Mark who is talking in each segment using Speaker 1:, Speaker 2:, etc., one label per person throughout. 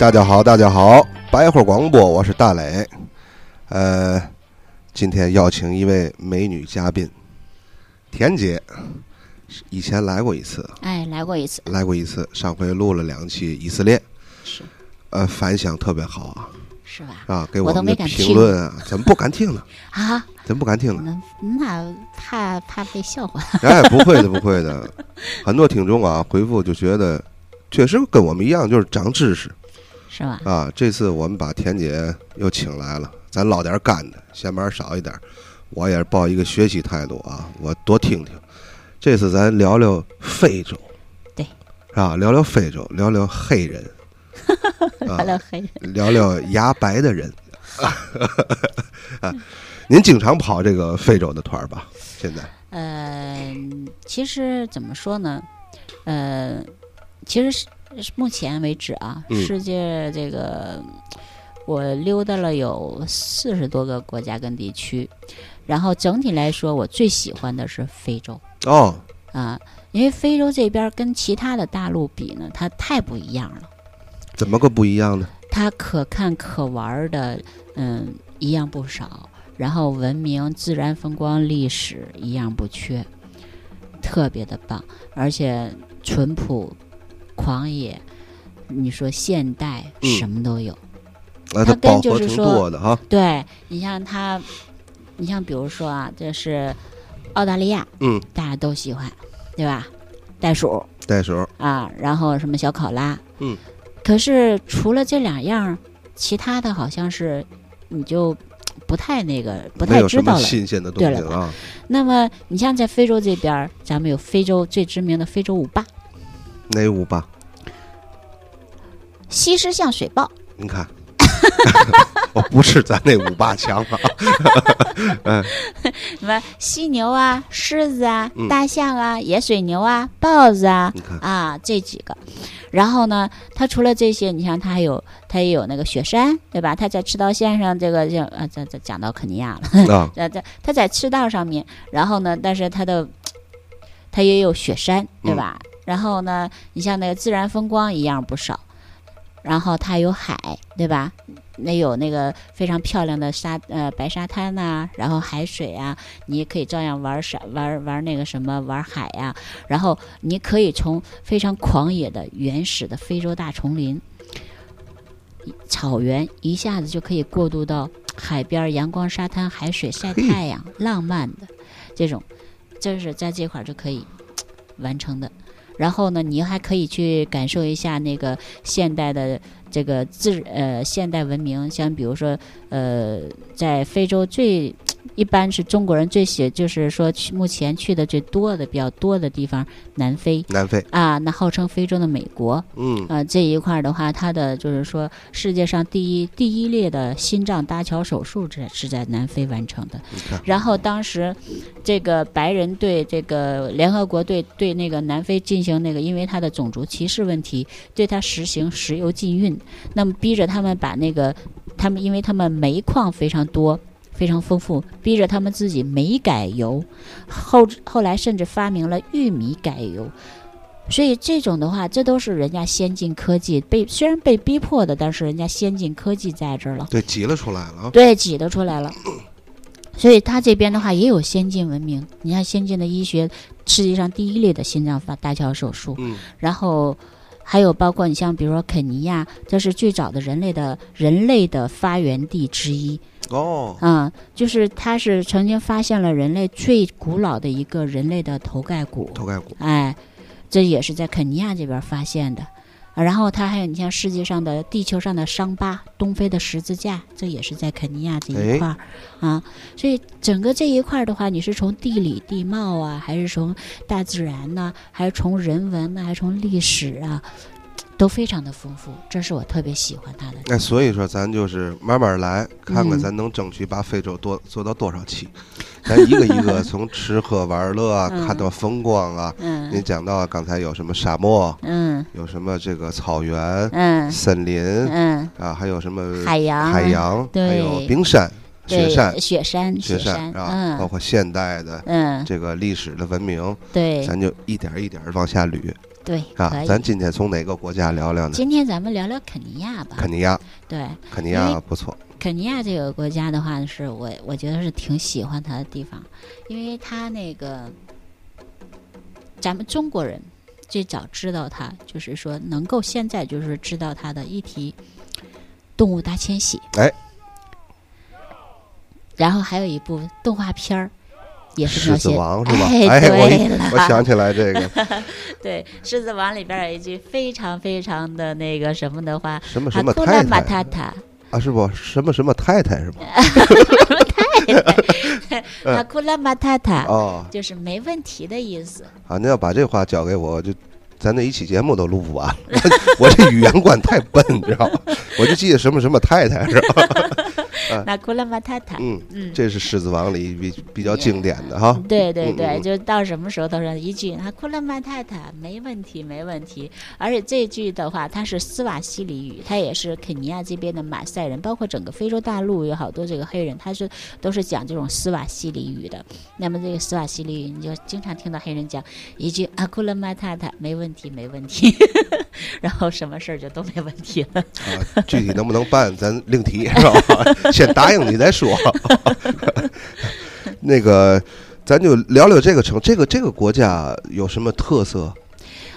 Speaker 1: 大家好，大家好，白话广播，我是大磊。呃，今天邀请一位美女嘉宾，田姐，以前来过一次，
Speaker 2: 哎，来过一次，
Speaker 1: 来过一次，上回录了两期以色列，
Speaker 2: 是
Speaker 1: 呃，反响特别好啊，
Speaker 2: 是吧？
Speaker 1: 啊，给
Speaker 2: 我
Speaker 1: 们的评论啊，怎么不敢听呢？
Speaker 2: 啊，
Speaker 1: 怎么不敢听呢？
Speaker 2: 那那怕怕被笑话，
Speaker 1: 哎，不会的，不会的，很多听众啊回复就觉得，确实跟我们一样，就是长知识。
Speaker 2: 是吧？
Speaker 1: 啊，这次我们把田姐又请来了，咱捞点干的，闲班少一点。我也是抱一个学习态度啊，我多听听。这次咱聊聊非洲，
Speaker 2: 对，
Speaker 1: 是吧？聊聊非洲，聊聊黑人，
Speaker 2: 聊
Speaker 1: 啊，
Speaker 2: 聊黑人，
Speaker 1: 聊聊牙白的人。啊，您经常跑这个非洲的团吧？现在
Speaker 2: 呃，其实怎么说呢？呃，其实是是目前为止啊，
Speaker 1: 嗯
Speaker 2: 世界这个我溜达了有四十多个国家跟地区，然后整体来说，我最喜欢的是非洲。
Speaker 1: 哦，
Speaker 2: 啊，因为非洲这边跟其他的大陆比呢，它太不一样了。
Speaker 1: 怎么个不一样呢？
Speaker 2: 它可看可玩的，嗯，一样不少。然后文明、自然风光、历史一样不缺，特别的棒，而且淳朴、狂野。你说现代
Speaker 1: 嗯
Speaker 2: 什么都有。
Speaker 1: 啊，它
Speaker 2: 它跟就是说
Speaker 1: 哈。
Speaker 2: 对你像它，你像比如说啊，这是澳大利亚，
Speaker 1: 嗯，
Speaker 2: 大家都喜欢，对吧？袋鼠，
Speaker 1: 袋鼠，
Speaker 2: 啊，然后什么小考拉，
Speaker 1: 嗯，
Speaker 2: 可是除了这两样，其他的好像是你就不太那个不太知道了。
Speaker 1: 新鲜的东
Speaker 2: 对了
Speaker 1: 啊。
Speaker 2: 那么你像在非洲这边，咱们有非洲最知名的非洲舞霸
Speaker 1: 哪五吧？
Speaker 2: 西施像水豹，
Speaker 1: 您看，我不是咱那五八强啊，
Speaker 2: 什么犀牛啊、狮子啊、
Speaker 1: 嗯。
Speaker 2: 大象啊、野水牛啊、豹子啊
Speaker 1: 你看，
Speaker 2: 啊这几个。然后呢，它除了这些，你像它还有它也有那个雪山，对吧？它在赤道线上，这个就啊，这这讲到肯尼亚了。
Speaker 1: 啊，
Speaker 2: 呃，在它在赤道上面，然后呢，但是它的它也有雪山，对吧？然后呢，你像那个自然风光一样不少，然后它有海，对吧？那有那个非常漂亮的沙呃白沙滩呐、然后海水啊，你也可以照样玩沙玩玩那个什么玩海呀、然后你可以从非常狂野的原始的非洲大丛林。草原一下子就可以过渡到海边儿阳光、沙滩、海水、晒太阳，浪漫的这种，这是在这块儿就可以完成的。然后呢，你还可以去感受一下那个现代的这个自呃现代文明，像比如说呃，在非洲最一般是中国人最喜，就是说去目前去的最多的比较多的地方，南非。
Speaker 1: 南非，
Speaker 2: 啊，那号称非洲的美国，
Speaker 1: 嗯，
Speaker 2: 呃，这一块儿的话，它的就是说世界上第一第一例的心脏搭桥手术这是在南非完成的。然后当时这个白人对这个联合国对对那个南非进行那个，因为他的种族歧视问题，对他实行石油禁运，那么逼着他们把那个他们因为他们煤矿非常多。非常丰富，逼着他们自己煤改油，后后来甚至发明了玉米改油，所以这种的话，这都是人家先进科技被虽然被逼迫的，但是人家先进科技在这儿了。
Speaker 1: 对，挤了出来了啊，
Speaker 2: 对，挤得出来了。所以他这边的话也有先进文明，你看先进的医学，世界上第一例的心脏发搭桥手术，
Speaker 1: 嗯，
Speaker 2: 然后还有包括你像比如说肯尼亚，这是最早的人类的人类的发源地之一
Speaker 1: 哦，
Speaker 2: 啊、就是它是曾经发现了人类最古老的一个人类的头盖骨，
Speaker 1: 头盖骨，
Speaker 2: 哎，这也是在肯尼亚这边发现的。啊然后它还有你像世界上的地球上的伤疤，东非的十字架，这也是在肯尼亚这一块儿、啊。所以整个这一块儿的话，你是从地理地貌啊，还是从大自然呢、还是从人文呢、还是从历史啊，都非常的丰富。这是我特别喜欢它的。
Speaker 1: 那所以说咱就是慢慢来，看看
Speaker 2: 嗯
Speaker 1: 咱能争取把非洲多做到多少期，咱一个一个 从吃喝玩乐啊，
Speaker 2: 嗯
Speaker 1: 看到风光啊。您
Speaker 2: 嗯
Speaker 1: 讲到刚才有什么沙漠，
Speaker 2: 嗯
Speaker 1: 有什么这个草原、
Speaker 2: 嗯
Speaker 1: 森林
Speaker 2: 嗯，
Speaker 1: 啊，还有什么
Speaker 2: 海洋
Speaker 1: 海洋，
Speaker 2: 对
Speaker 1: 还有冰山，雪山、
Speaker 2: 雪山、
Speaker 1: 雪
Speaker 2: 山，
Speaker 1: 啊，包
Speaker 2: 嗯
Speaker 1: 括现代的
Speaker 2: 嗯，
Speaker 1: 这个历史的文明，
Speaker 2: 对
Speaker 1: 咱就一点一点往下捋
Speaker 2: 对，
Speaker 1: 啊。咱今天从哪个国家聊聊呢？
Speaker 2: 今天咱们聊聊肯尼亚吧。
Speaker 1: 肯尼亚，
Speaker 2: 对，
Speaker 1: 肯尼亚不错，
Speaker 2: 肯尼亚这个国家的话，是我我觉得是挺喜欢它的地方，因为它那个咱们中国人最早知道它，就是说能够现在就是知道它的一提动物大迁徙，
Speaker 1: 哎，
Speaker 2: 然后还有一部动画片儿，也是
Speaker 1: 狮子王是吧？
Speaker 2: 哎，
Speaker 1: 我一我想起来这个
Speaker 2: 对，《狮子王》里边有一句非常非常的那个什么的话，
Speaker 1: 什么什么太太啊，是不？什么什么太太是吧？嗯
Speaker 2: 哈库拉马塔塔，
Speaker 1: 哦，
Speaker 2: 就是没问题的意思。
Speaker 1: 啊，您要把这话交给我，就咱那一期节目都录不完。我我这语言观太笨，你知道吗？我就记得什么什么太太是吧？
Speaker 2: 那库勒马塔塔，
Speaker 1: 嗯，
Speaker 2: 嗯，
Speaker 1: 这是《狮子王》里比比较经典的哈。
Speaker 2: 对对对，就到什么时候都是一句“啊，库勒马塔塔”，没问题，没问题。而且这句的话，它是斯瓦西里语，它也是肯尼亚这边的马赛人，包括整个非洲大陆有好多这个黑人，他是都是讲这种斯瓦西里语的。那么这个斯瓦西里语，你就经常听到黑人讲一句“啊库勒马塔塔”，没问题，没问题，然后什么事儿就都没问题了。
Speaker 1: 啊，具体能不能办，咱另提是吧？先答应你再说。那个，咱就聊聊这个城，这个这个国家有什么特色？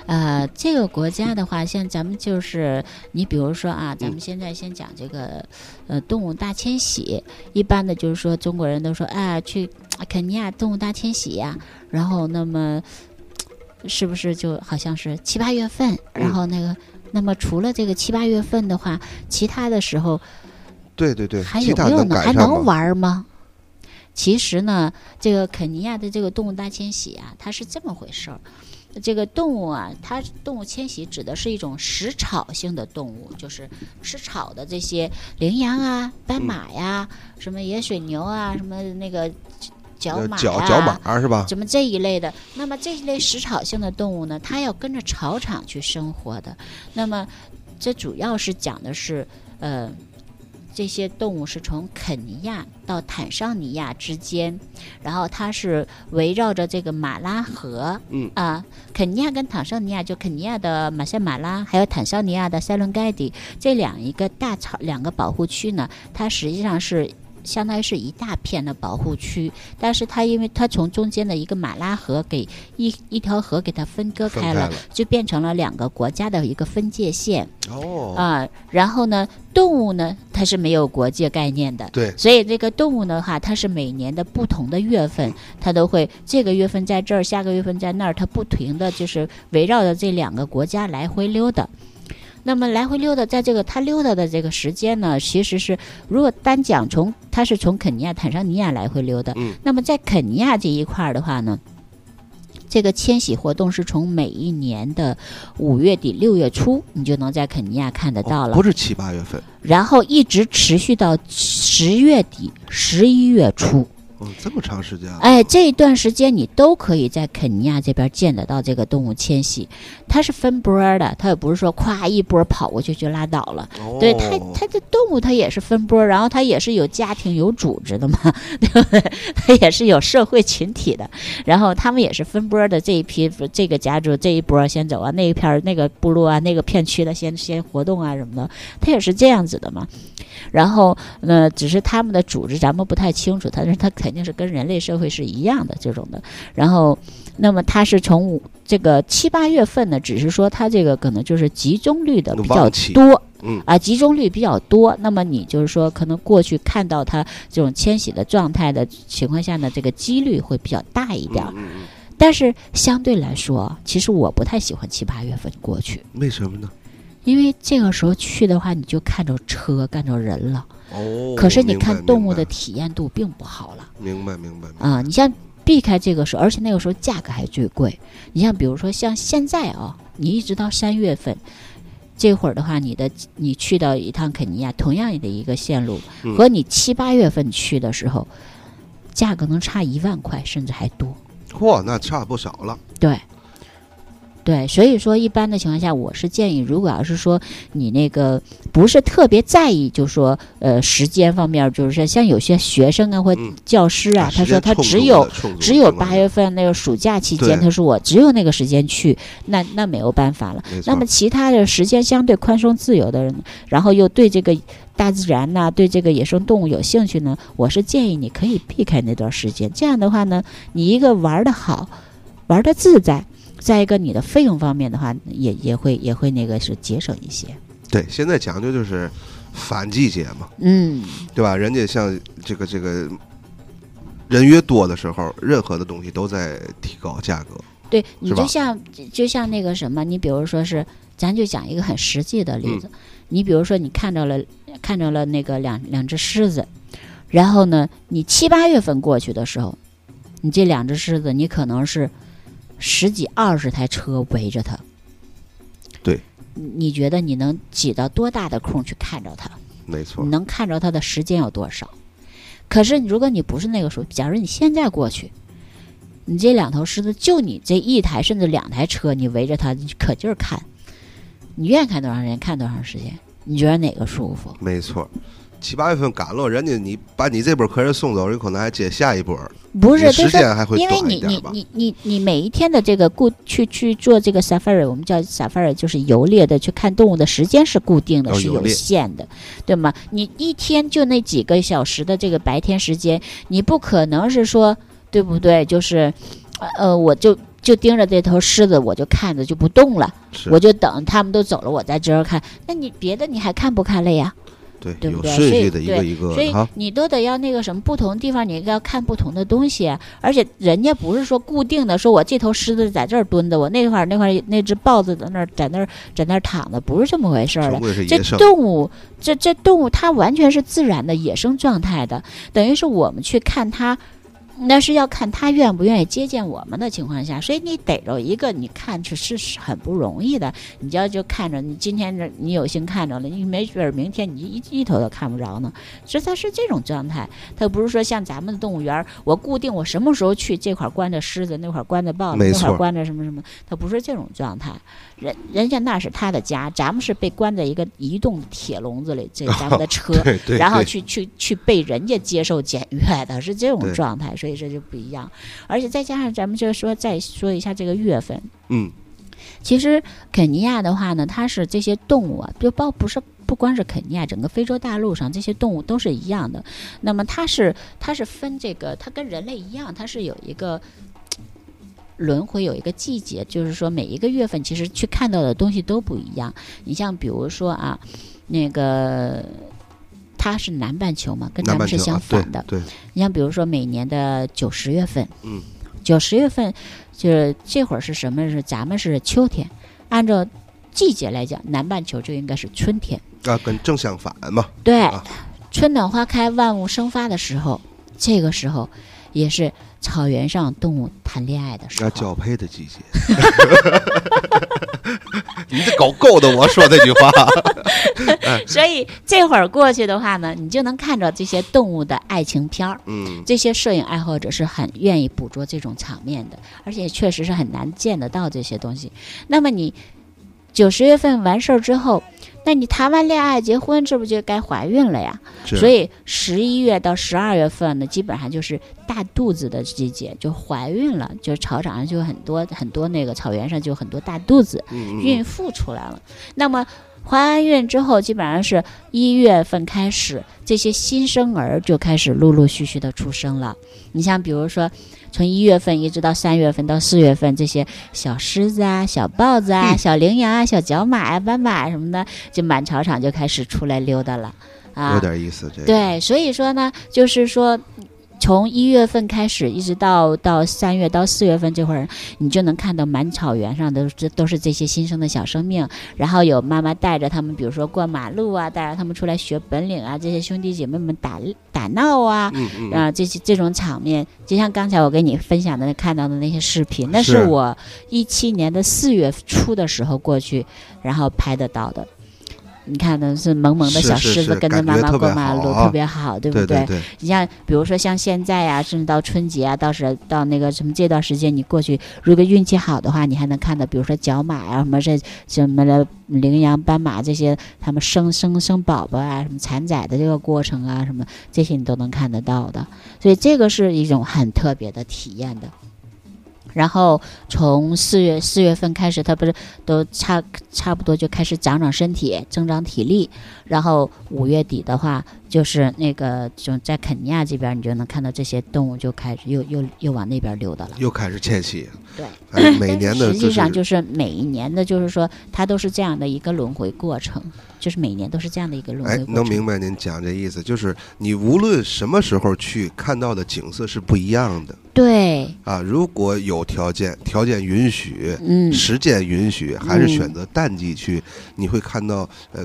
Speaker 2: 呃，这个国家的话，像咱们就是你比如说啊，咱们
Speaker 1: 嗯
Speaker 2: 现在先讲这个呃动物大迁徙，一般的就是说中国人都说啊去肯尼亚动物大迁徙呀、然后那么是不是就好像是七八月份，然
Speaker 1: 嗯
Speaker 2: 后那个。那么除了这个七八月份的话，其他的时候
Speaker 1: 对对对，
Speaker 2: 还有没有呢？还
Speaker 1: 能？
Speaker 2: 玩吗？其实呢，这个肯尼亚的这个动物大迁徙啊，它是这么回事儿。这个动物啊，它动物迁徙指的是一种食草性的动物，就是吃草的这些羚羊啊、斑马呀、什么野水牛啊、什么那个角
Speaker 1: 呃
Speaker 2: 马呀、
Speaker 1: 角角马是吧？
Speaker 2: 什么这一类的。那么这一类食草性的动物呢，它要跟着草场去生活的。那么这主要是讲的是，呃，这些动物是从肯尼亚到坦桑尼亚之间，然后它是围绕着这个马拉河，
Speaker 1: 嗯
Speaker 2: 啊，肯尼亚跟坦桑尼亚，就肯尼亚的马赛马拉，还有坦桑尼亚的塞伦盖蒂这两一个大草两个保护区呢，它实际上是。相当于是一大片的保护区，但是它因为它从中间的一个马拉河给一一条河给它分割开了，就变成了两个国家的一个分界线。
Speaker 1: 哦，
Speaker 2: 啊、然后呢，动物呢它是没有国界概念的，
Speaker 1: 对，
Speaker 2: 所以这个动物的话，它是每年的不同的月份，它都会这个月份在这儿，下个月份在那儿，它不停的就是围绕着这两个国家来回溜达。那么来回溜达，在这个他溜达的这个时间呢，其实是如果单讲从他是从肯尼亚、坦桑尼亚来回溜达，
Speaker 1: 嗯
Speaker 2: 那么在肯尼亚这一块儿的话呢，这个迁徙活动是从每一年的五月底六月初，你就能在肯尼亚看得到了。
Speaker 1: 哦不是七八月份，
Speaker 2: 然后一直持续到十月底、十一月初。
Speaker 1: 嗯，这么长时间啊，
Speaker 2: 哎，这一段时间你都可以在肯尼亚这边见得到这个动物迁徙，它是分波儿的，它也不是说咵一波跑过去就拉倒了。
Speaker 1: 哦
Speaker 2: 对它，它的动物它也是分波，然后它也是有家庭、有组织的嘛，对不对？它也是有社会群体的，然后他们也是分波的。这一批这个家族这一波先走啊，那一片那个部落啊，那个片区的先先活动啊什么的，它也是这样子的嘛。然后呢，只是他们的组织咱们不太清楚，但是它肯定是跟人类社会是一样的这种的。然后，那么它是从五这个七八月份呢，只是说它这个可能就是集中率的比较多。
Speaker 1: 嗯
Speaker 2: 啊，集中率比较多，那么你就是说，可能过去看到它这种迁徙的状态的情况下呢，这个几率会比较大一点儿。
Speaker 1: 嗯嗯
Speaker 2: 但是相对来说，其实我不太喜欢七八月份过去，
Speaker 1: 嗯，为什么呢？
Speaker 2: 因为这个时候去的话，你就看着车，看着人了。
Speaker 1: 哦，
Speaker 2: 可是你看动物的体验度并不好了
Speaker 1: 明白明白
Speaker 2: 啊！你像避开这个时候，而且那个时候价格还最贵。你像比如说像现在啊，你一直到三月份。这会儿的话，你的你去到一趟肯尼亚，同样的一个线路，
Speaker 1: 嗯
Speaker 2: 和你七八月份去的时候，价格能差一万块，甚至还多。
Speaker 1: 嚯，那差不少了。
Speaker 2: 对，对，所以说一般的情况下，我是建议，如果要是说你那个不是特别在意，就说呃时间方面，就是说像有些学生啊或
Speaker 1: 嗯
Speaker 2: 教师啊，他说他只有只有八月份那个暑假期间，他说我只有那个时间去，那那没有办法了。那么其他的时间相对宽松自由的人，然后又对这个大自然呐、对这个野生动物有兴趣呢，我是建议你可以避开那段时间。这样的话呢，你一个玩的好，玩的自在，再一个你的费用方面的话，也也会也会那个是节省一些。
Speaker 1: 对，现在讲究就是反季节嘛，
Speaker 2: 嗯，
Speaker 1: 对吧？人家像这个这个人越多的时候，任何的东西都在提高价格。
Speaker 2: 对你就像就像那个什么，你比如说是，咱就讲一个很实际的例
Speaker 1: 嗯
Speaker 2: 子，你比如说你看到了看到了那个两两只狮子，然后呢，你七八月份过去的时候，你这两只狮子，你可能是十几二十台车围着他，
Speaker 1: 对
Speaker 2: 你，觉得你能挤到多大的空去看着他？
Speaker 1: 没错
Speaker 2: 你，能看着他的时间有多少？可是如果你不是那个时候，假如你现在过去，你这两头狮子就你这一台甚至两台车，你围着他，你可劲儿看，你愿意看多长时间看多长时间？你觉得哪个舒服？
Speaker 1: 没错。七八月份赶了，人家你把你这波客人送走，有可能还接下一波，
Speaker 2: 不是，
Speaker 1: 你时间还会
Speaker 2: 因为你你？你你你每一天的这个固去去做这个 safari，我们叫 safari，就是游猎的，去看动物的时间是固定的，是有限的，对吗？你一天就那几个小时的这个白天时间，你不可能是说对不对？就是呃，我就就盯着这头狮子，我就看着就不动了，我就等他们都走了，我再接着看。那你别的你还看不看了呀？
Speaker 1: 对，
Speaker 2: 对不对所以对所以。你都得要那个什么，不同地方你要看不同的东西啊。而且人家不是说固定的，说我这头狮子在这儿蹲着，我那块儿那块儿那只豹子在那儿在那儿在那儿躺着，不是这么回事儿的。这，动物，这这动物它完全是自然的野生状态的，等于是我们去看它，那是要看他愿不愿意接见我们的情况下，所以你逮着一个，你看是是很不容易的。你就要就看着，你今天这你有幸看着了，你没准儿明天你一一头都看不着呢。所以它是这种状态，它不是说像咱们的动物园儿，我固定我什么时候去，这块关着狮子，那块关着豹子，那块关着什么什么，它不是这种状态。人人家那是他的家，咱们是被关在一个移动的铁笼子里，这咱们的车，然后去去去被人家接受检阅的，是这种状态，所以这就不一样。而且再加上咱们就说再说一下这个月份，
Speaker 1: 嗯，
Speaker 2: 其实肯尼亚的话呢，它是这些动物啊，就包不是不光是肯尼亚，整个非洲大陆上这些动物都是一样的。那么它是它是分这个，它跟人类一样，它是有一个。轮回有一个季节，就是说每一个月份其实去看到的东西都不一样。你像比如说啊，那个它是南半球嘛，跟咱们是相反的。
Speaker 1: 对，对
Speaker 2: 你像比如说每年的九十月份，
Speaker 1: 嗯，
Speaker 2: 九十月份就是这会儿是什么？是咱们是秋天，按照季节来讲，南半球就应该是春天。
Speaker 1: 啊，跟正相反嘛，
Speaker 2: 对，
Speaker 1: 啊
Speaker 2: 春暖花开、万物生发的时候，这个时候也是草原上动物谈恋爱的时候。
Speaker 1: 那交配的季节。你这狗够的，我说这句话。
Speaker 2: 所以这会儿过去的话呢，你就能看着这些动物的爱情片儿。
Speaker 1: 嗯，
Speaker 2: 这些摄影爱好者是很愿意捕捉这种场面的，而且确实是很难见得到这些东西。那么你九十月份完事儿之后，那你谈完恋爱结婚，这不就该怀孕了呀？所以十一月到十二月份呢，基本上就是大肚子的季节，就怀孕了，就是草场上就很多很多那个草原上就很多大肚子，
Speaker 1: 嗯嗯
Speaker 2: 孕妇出来了。那么怀完孕之后，基本上是一月份开始，这些新生儿就开始陆陆续续的出生了。你像比如说，从一月份一直到三月份到四月份，这些小狮子啊、小豹子啊、
Speaker 1: 嗯
Speaker 2: 小羚羊啊、小角马啊、斑马什么的，就满草场就开始出来溜达了啊。
Speaker 1: 有点意思，这个
Speaker 2: 对，所以说呢，就是说，从一月份开始，一直到到三月到四月份这会儿，你就能看到满草原上的这都是这些新生的小生命，然后有妈妈带着他们，比如说过马路啊，带着他们出来学本领啊，这些兄弟姐妹们打打闹啊。
Speaker 1: 嗯嗯，
Speaker 2: 啊，这些这种场面，就像刚才我给你分享的看到的那些视频，那是
Speaker 1: 是
Speaker 2: 我一七年的四月初的时候过去，然后拍得到的。你看的是萌萌的小狮子跟着妈妈过马路，特别好，对不
Speaker 1: 对
Speaker 2: 你像比如说像现在呀、甚至到春节啊，到时到那个什么这段时间，你过去，如果运气好的话，你还能看到，比如说角马啊，什么这什么的羚羊、斑马这些，他们生生生宝宝啊，什么产崽的这个过程啊，什么这些你都能看得到的。所以这个是一种很特别的体验的。然后从四月四月份开始，他不是都差差不多就开始长长身体、增长体力。然后五月底的话，就是那个就在肯尼亚这边，你就能看到这些动物就开始又又又往那边溜达了。
Speaker 1: 又开始迁徙。
Speaker 2: 对
Speaker 1: 哎，每年的
Speaker 2: 实际上就是每一年的，就是说它都是这样的一个轮回过程，就是每年都是这样的一个轮
Speaker 1: 哎
Speaker 2: 回，过程。
Speaker 1: 能明白您讲这意思，就是你无论什么时候去看到的景色是不一样的
Speaker 2: 对，
Speaker 1: 啊。如果有条件，条件允许，
Speaker 2: 嗯，
Speaker 1: 时间允许，还是
Speaker 2: 嗯
Speaker 1: 选择淡季去，你会看到呃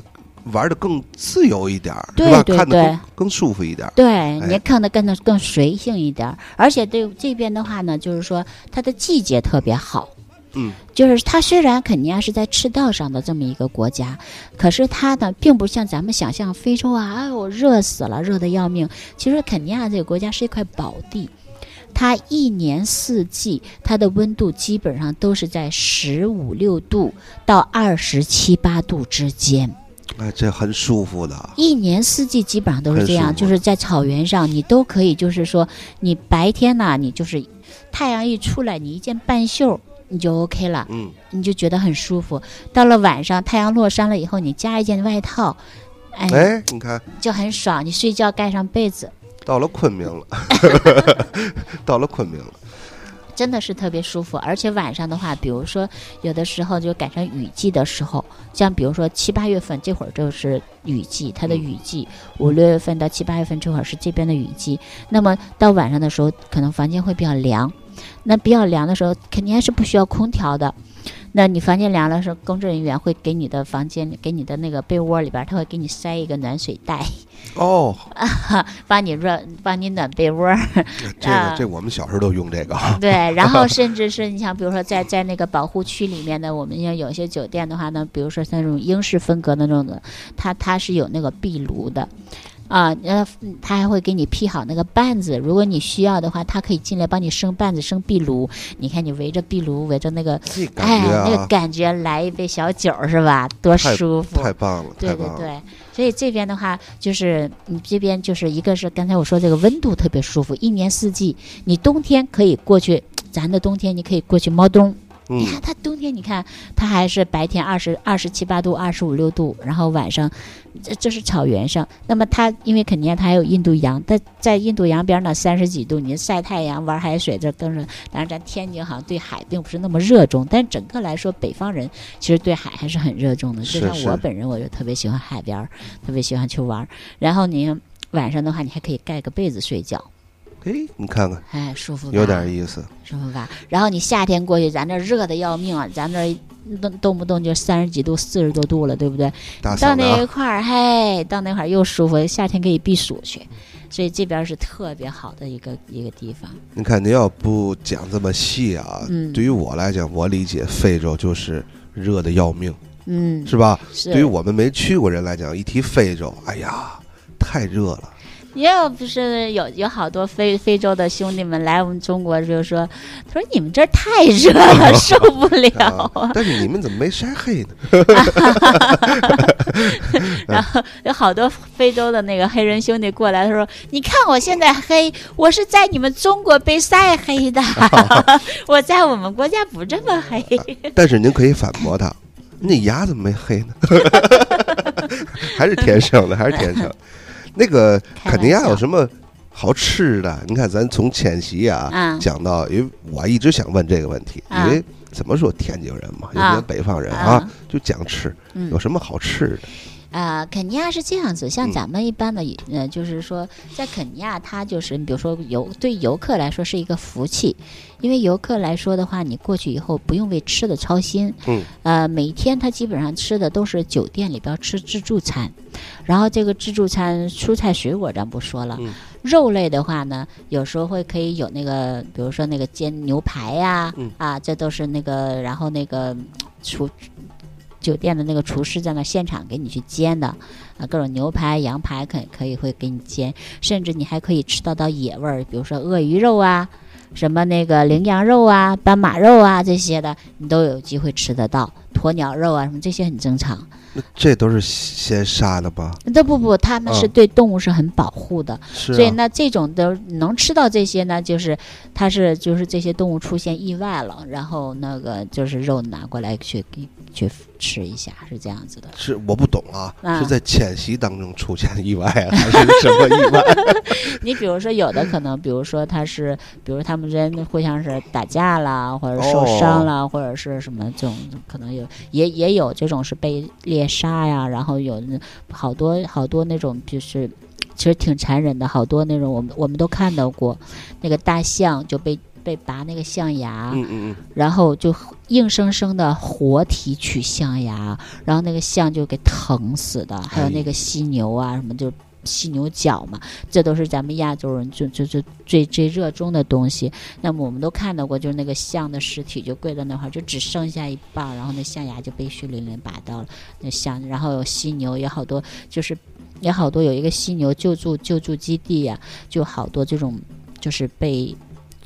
Speaker 1: 玩的更自由一点儿，
Speaker 2: 对
Speaker 1: 吧？
Speaker 2: 对
Speaker 1: 看得更
Speaker 2: 对
Speaker 1: 更舒服一点儿。
Speaker 2: 对，
Speaker 1: 哎
Speaker 2: 你看的更的更随性一点儿，而且对这边的话呢，就是说它的季节特别好。
Speaker 1: 嗯，
Speaker 2: 就是它虽然肯尼亚是在赤道上的这么一个国家，可是它呢，并不像咱们想象非洲啊，哎呦热死了，热的要命。其实肯尼亚这个国家是一块宝地，它一年四季它的温度基本上都是在十五六度到二十七八度之间。
Speaker 1: 哎，这很舒服的。
Speaker 2: 一年四季基本上都是这样，就是在草原上，你都可以，就是说，你白天呢，你就是太阳一出来，你一件半袖，你就 OK 了，
Speaker 1: 嗯，
Speaker 2: 你就觉得很舒服。到了晚上，太阳落山了以后，你加一件外套，哎，
Speaker 1: 哎，你看
Speaker 2: 就很爽。你睡觉盖上被子，
Speaker 1: 到了昆明了，到了昆明了。
Speaker 2: 真的是特别舒服。而且晚上的话，比如说有的时候就赶上雨季的时候，像比如说七八月份这会儿就是雨季，它的雨季五六月份到七八月份这会儿是这边的雨季。那么到晚上的时候，可能房间会比较凉。那比较凉的时候，肯定还是不需要空调的。那你房间凉了时候，工作人员会给你的房间、给你的那个被窝里边儿，他会给你塞一个暖水袋，
Speaker 1: 哦，
Speaker 2: 帮你热、帮你暖被窝儿。
Speaker 1: 这
Speaker 2: 啊
Speaker 1: 个这我们小时候都用这个啊。
Speaker 2: 对，然后甚至是你像比如说在在那个保护区里面的，我们像有些酒店的话呢，比如说像那种英式风格的那种的，它它是有那个壁炉的。啊，呃，他还会给你劈好那个绊子，如果你需要的话，他可以进来帮你生绊子、生壁炉。你看，你围着壁炉，围着那个，哎，那个
Speaker 1: 啊，
Speaker 2: 感觉，来一杯小酒儿是吧？多舒服！
Speaker 1: 太棒了，
Speaker 2: 对。对对，所以这边的话，就是你这边就是一个是刚才我说这个温度特别舒服，一年四季，你冬天可以过去，咱的冬天你可以过去猫冬。你
Speaker 1: 嗯
Speaker 2: 看它冬天，你看它还是白天二十二十七八度、二十五六度，然后晚上，这这是草原上。那么它因为肯尼亚它还有印度洋，它在印度洋边儿呢三十几度，你晒太阳玩海水，这更是。当然咱天津好像对海并不是那么热衷，但整个来说，北方人其实对海还是很热衷的。就像我本人，我就特别喜欢海边儿，特别喜欢去玩儿。然后你晚上的话，你还可以盖个被子睡觉，
Speaker 1: 哎，你看看，
Speaker 2: 哎，舒服吧？
Speaker 1: 有点意思。
Speaker 2: 舒服吧？然后你夏天过去，咱这热的要命啊，咱这动动不动就三十几度、四十多度了，对不对？到那一块儿，嘿，到那块儿又舒服，夏天可以避暑去，所以这边是特别好的一个一个地方。
Speaker 1: 你看您要不讲这么细啊，
Speaker 2: 嗯
Speaker 1: 对于我来讲，我理解非洲就是热的要命，
Speaker 2: 嗯，
Speaker 1: 是吧？
Speaker 2: 是。
Speaker 1: 对于我们没去过人来讲，一提非洲，哎呀，太热了。
Speaker 2: 也有不是有有好多非非洲的兄弟们来我们中国，就说，他说你们这儿太热了，受不了
Speaker 1: 啊，但是你们怎么没晒黑呢？
Speaker 2: 然后有好多非洲的那个黑人兄弟过来，他说：“你看我现在黑，我是在你们中国被晒黑的，我在我们国家不这么黑。
Speaker 1: 但是您可以反驳他，你那牙怎么没黑呢？还是天生的，还是天生。那个肯尼亚有什么好吃的？你看，咱从迁徙啊
Speaker 2: 嗯。
Speaker 1: 讲到，因为我一直想问这个问题，
Speaker 2: 啊
Speaker 1: 因为怎么说天津人嘛，尤其
Speaker 2: 啊
Speaker 1: 咱北方人
Speaker 2: 啊
Speaker 1: 啊，就讲吃，
Speaker 2: 嗯。
Speaker 1: 有什么好吃的？
Speaker 2: 啊，肯尼亚是这样子，像
Speaker 1: 嗯。
Speaker 2: 咱们一般的，呃，就是说，在肯尼亚，它就是，你比如说游对游客来说是一个福气，因为游客来说的话，你过去以后不用为吃的操心，
Speaker 1: 嗯，
Speaker 2: 呃，每天他基本上吃的都是酒店里边吃自助餐，然后这个自助餐蔬菜水果咱不说了，
Speaker 1: 嗯。
Speaker 2: 肉类的话呢，有时候会可以有那个，比如说那个煎牛排呀、
Speaker 1: 嗯。
Speaker 2: 啊，这都是那个，然后那个嗯厨酒店的那个厨师在那现场给你去煎的，啊，各种牛排、羊排可可以会给你煎，甚至你还可以吃到到野味儿，比如说鳄鱼肉啊，什么那个羚羊肉啊、斑马肉啊这些的，你都有机会吃得到。鸵鸟肉啊，什么这些很正常。
Speaker 1: 那这都是先杀的吧？
Speaker 2: 那不不，他们是
Speaker 1: 嗯
Speaker 2: 对动物是很保护的，所以那这种都能吃到这些呢，就是它是就是这些动物出现意外了，然后那个就是肉拿过来去给去吃一下，是这样子的。
Speaker 1: 是我不懂啊，
Speaker 2: 啊
Speaker 1: 是在迁徙当中出现意外啊，还是什么意外？
Speaker 2: 你比如说有的可能，比如说他是，比如他们人互相是打架啦，或者受伤啦，或者是什么这种，可能有也也有这种是被猎杀呀，然后有那好多好多那种就是。其实挺残忍的，好多那种我们我们都看到过，那个大象就被被拔那个象牙，
Speaker 1: 嗯嗯嗯，
Speaker 2: 然后就硬生生的活提取象牙，然后那个象就给疼死的，还有那个犀牛啊什么就。犀牛角嘛，这都是咱们亚洲人就就就最最热衷的东西。那么我们都看到过，就是那个象的尸体就跪在那块儿，就只剩下一半儿，然后那象牙就被血淋淋拔到了。那象，然后有犀牛，有好多就是也好多有一个犀牛救助救助基地呀、就好多这种就是被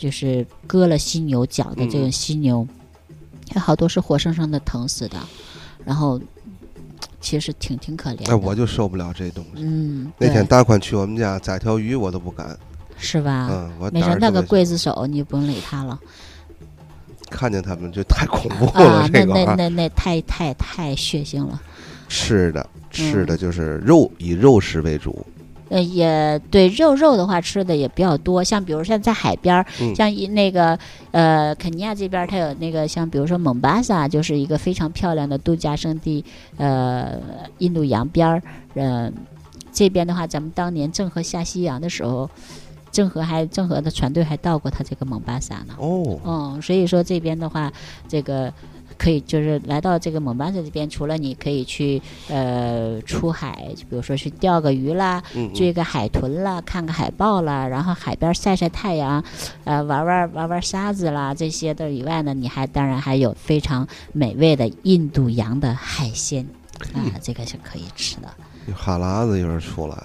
Speaker 2: 就是割了犀牛角的这种
Speaker 1: 嗯
Speaker 2: 犀牛，有好多是活生生的疼死的，然后其实挺挺可怜的。
Speaker 1: 哎，我就受不了这东西。
Speaker 2: 嗯，
Speaker 1: 那天大宽去我们家宰条鱼，我都不敢。
Speaker 2: 是吧？
Speaker 1: 嗯，我
Speaker 2: 没事，那个刽子手你就不用理他了
Speaker 1: 看见他们就太恐怖
Speaker 2: 啊
Speaker 1: 了，，
Speaker 2: 那
Speaker 1: 这个啊
Speaker 2: 那那那太太太血腥了。
Speaker 1: 吃的吃
Speaker 2: 嗯
Speaker 1: 的就是肉，以肉食为主。
Speaker 2: 呃，也对肉肉的话吃的也比较多，像比如像在海边儿，
Speaker 1: 嗯
Speaker 2: 像一那个呃肯尼亚这边儿，它有那个像比如说蒙巴萨，就是一个非常漂亮的度假胜地，呃，印度洋边儿，呃，这边的话，咱们当年郑和下西洋的时候，郑和还郑和的船队还到过他这个蒙巴萨呢。
Speaker 1: 哦，
Speaker 2: 嗯，所以说这边的话，这个可以就是来到这个蒙巴萨这边，除了你可以去呃出海，就比如说去钓个鱼啦，追个海豚啦，看个海豹啦，然后海边晒晒太阳，呃，玩玩玩玩沙子啦，这些的以外呢，你还当然还有非常美味的印度洋的海鲜啊，这个是可以吃的。
Speaker 1: 哈喇子有点出来。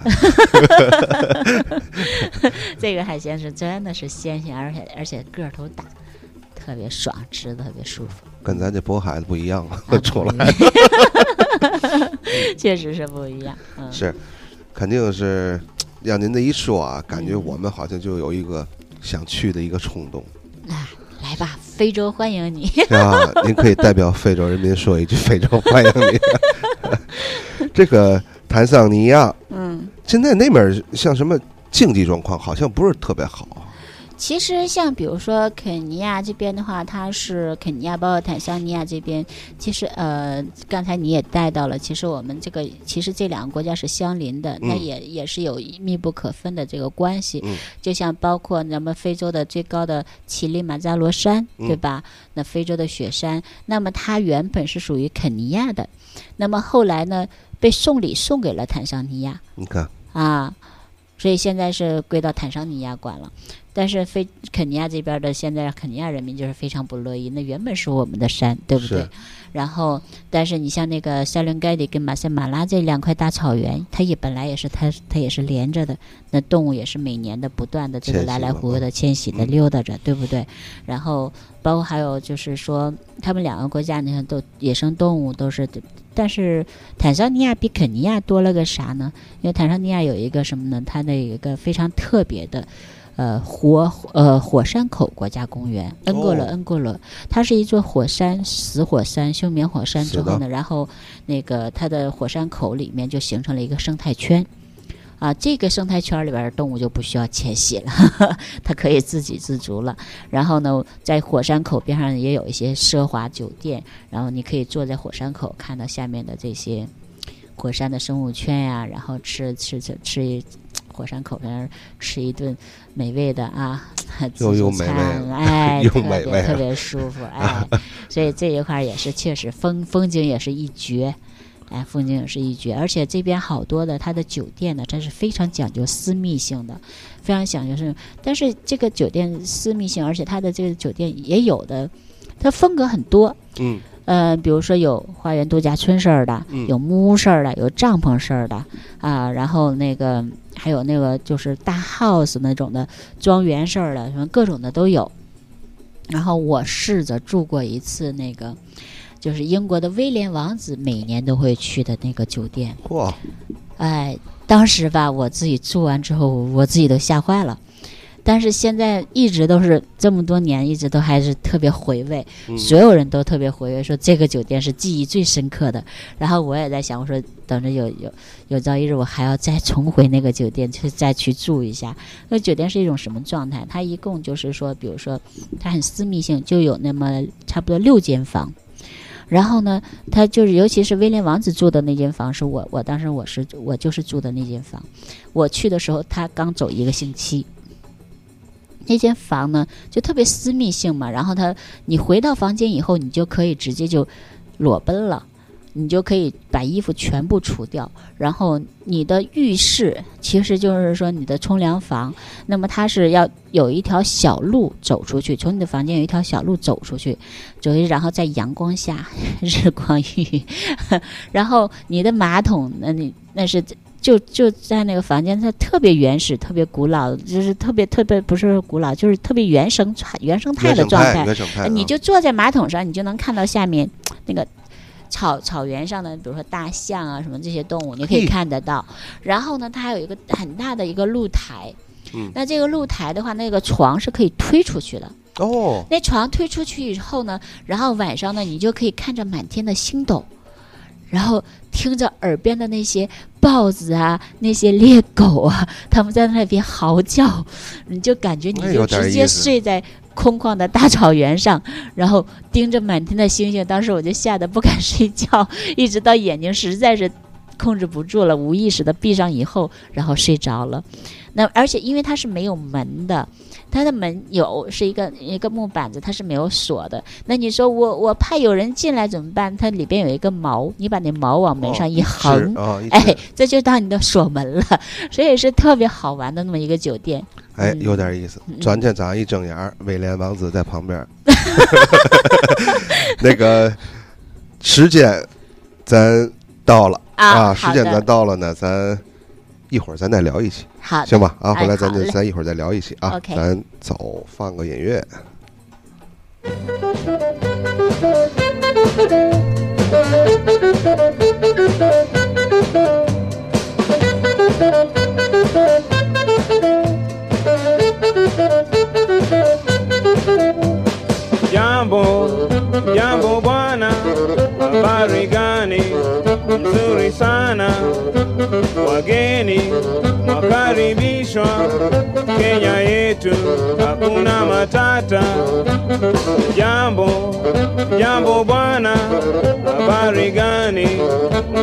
Speaker 2: 这个海鲜是真的是鲜鲜，而且而且个儿头大，特别爽，吃的特别舒服。
Speaker 1: 跟咱这渤海的不一样 出来
Speaker 2: 确实是不一样。嗯，
Speaker 1: 是，肯定是让您这一说啊，感觉
Speaker 2: 嗯
Speaker 1: 我们好像就有一个想去的一个冲动。
Speaker 2: 啊，来吧，非洲欢迎你。
Speaker 1: 啊，您可以代表非洲人民说一句“非洲欢迎你”。这个坦桑尼亚
Speaker 2: 嗯。
Speaker 1: 现在那边像什么经济状况好像不是特别好。
Speaker 2: 其实像比如说肯尼亚这边的话，它是肯尼亚包括坦桑尼亚这边，其实呃，刚才你也带到了，其实我们这个其实这两个国家是相邻的，那
Speaker 1: 嗯
Speaker 2: 也也是有密不可分的这个关系。
Speaker 1: 嗯
Speaker 2: 就像包括咱们非洲的最高的乞力马扎罗山，对
Speaker 1: 嗯
Speaker 2: 吧？那非洲的雪山，那么它原本是属于肯尼亚的，那么后来呢被送礼送给了坦桑尼亚。
Speaker 1: 你看，
Speaker 2: 啊，所以现在是归到坦桑尼亚管了。但是非肯尼亚这边的现在肯尼亚人民就是非常不乐意，那原本是我们的山，对不对？然后，但是你像那个塞伦盖蒂跟马赛马拉这两块大草原，它也本来也是它它也是连着的，那动物也是每年的不断的这个来来回回的迁徙的
Speaker 1: 嗯
Speaker 2: 溜达着，对不对？然后包括还有就是说，他们两个国家你看都野生动物都是，但是坦桑尼亚比肯尼亚多了个啥呢？因为坦桑尼亚有一个什么呢？它的有一个非常特别的。呃，火呃火山口国家公园，恩戈罗
Speaker 1: 哦。
Speaker 2: 恩戈罗，它是一座火山，死火山，休眠火山之后呢，然后那个它的火山口里面就形成了一个生态圈，啊，这个生态圈里边的动物就不需要迁徙了，它可以自给自足了。然后呢，在火山口边上也有一些奢华酒店，然后你可以坐在火山口看到下面的这些火山的生物圈呀、然后吃吃吃吃一火山口边吃一顿美味的啊自助
Speaker 1: 美味
Speaker 2: 餐，
Speaker 1: 了
Speaker 2: 哎，
Speaker 1: 又
Speaker 2: 特别特别舒服，哎，所以这一块也是确实风风景也是一绝。哎，风景也是一绝，而且这边好多的它的酒店呢，它是非常讲究私密性的，非常讲究是，但是这个酒店私密性，而且它的这个酒店也有的，它风格很多，
Speaker 1: 嗯，
Speaker 2: 呃，比如说有花园度假村式儿的，
Speaker 1: 嗯
Speaker 2: 有木屋式儿的，有帐篷式儿的啊，然后那个还有那个就是大 house 那种的庄园式儿的，什么各种的都有。然后我试着住过一次那个，就是英国的威廉王子每年都会去的那个酒店。
Speaker 1: 嚯，
Speaker 2: 哎，当时吧，我自己住完之后，我自己都吓坏了。但是现在一直都是这么多年，一直都还是特别回味，
Speaker 1: 嗯
Speaker 2: 所有人都特别回味，说这个酒店是记忆最深刻的。然后我也在想，我说等着有有有朝一日我还要再重回那个酒店去再去住一下。那酒店是一种什么状态？它一共就是说，比如说它很私密性，就有那么差不多六间房。然后呢，他就是，尤其是威廉王子住的那间房，是我我当时我是我就是住的那间房。我去的时候，他刚走一个星期。那间房呢，就特别私密性嘛。然后他，你回到房间以后，你就可以直接就裸奔了，你就可以把衣服全部除掉。然后你的浴室其实就是说你的冲凉房，那么它是要有一条小路走出去，从你的房间有一条小路走出去，走，然后在阳光下 日光浴，然后你的马桶，那你那是。就就在那个房间，它特别原始，特别古老，就是特别特别不是古老，就是特别原生原生态的状态。
Speaker 1: 原生态，
Speaker 2: 呃你
Speaker 1: 啊
Speaker 2: 就坐在马桶上，你就能看到下面那个草草原上的，比如说大象啊什么这些动物，你可以看得到。然后呢，它还有一个很大的一个露台。
Speaker 1: 嗯
Speaker 2: 那这个露台的话，那个床是可以推出去的。
Speaker 1: 哦，
Speaker 2: 那床推出去以后呢，然后晚上呢，你就可以看着满天的星斗，然后听着耳边的那些豹子啊、那些猎狗啊，他们在那边嚎叫，你就感觉你就直接睡在空旷的大草原上，然后盯着满天的星星。当时我就吓得不敢睡觉，一直到眼睛实在是控制不住了，无意识的闭上以后，然后睡着了。那而且因为它是没有门的，它的门有是一个一个木板子，它是没有锁的。那你说我我怕有人进来怎么办？它里边有一个锚，你把那锚往门上一横，哎，这就当你的锁门了。所以是特别好玩的那么一个酒店。
Speaker 1: 哎，
Speaker 2: 嗯
Speaker 1: 有点意思。
Speaker 2: 嗯
Speaker 1: 转天早上一睁眼儿，威廉王子在旁边。那个时间咱到了
Speaker 2: 啊
Speaker 1: 时间咱到了呢，咱一会儿咱再聊一期，
Speaker 2: 好，
Speaker 1: 行吧？啊，
Speaker 2: 哎
Speaker 1: 回来咱就咱一会儿再聊一期啊。
Speaker 2: OK
Speaker 1: 咱走，放个音乐。
Speaker 3: Jambo, jambo bwana, habari gani? Mzuri sana, wageni mwakaribishwa Kenya yetu, hakuna matata. Jambo, jambo bwana, habari gani?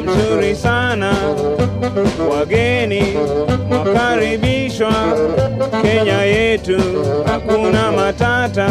Speaker 3: Mzuri sana, wageni mwakaribishwa Kenya yetu, hakuna matata.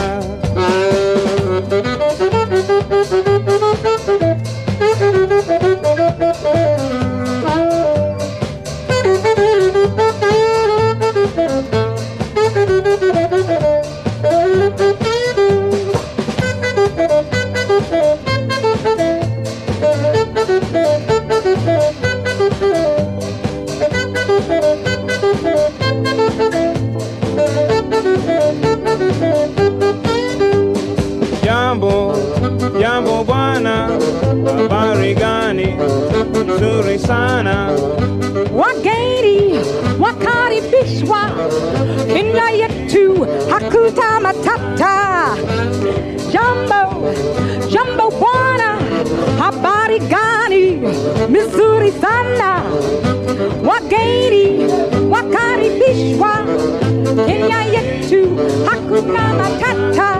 Speaker 4: Wageni wakaribishwa Kenya yetu hakuta matata.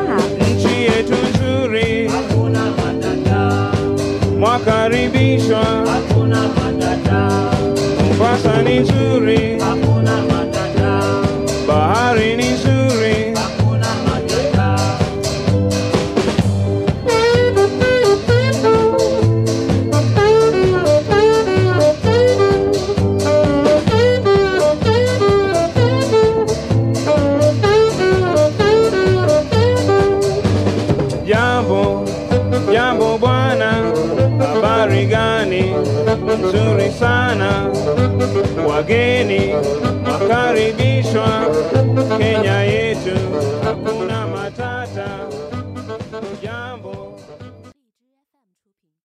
Speaker 3: Nchi yetu nzuri, mwakaribishwa. Mombasa ni nzuri, Najmniejsza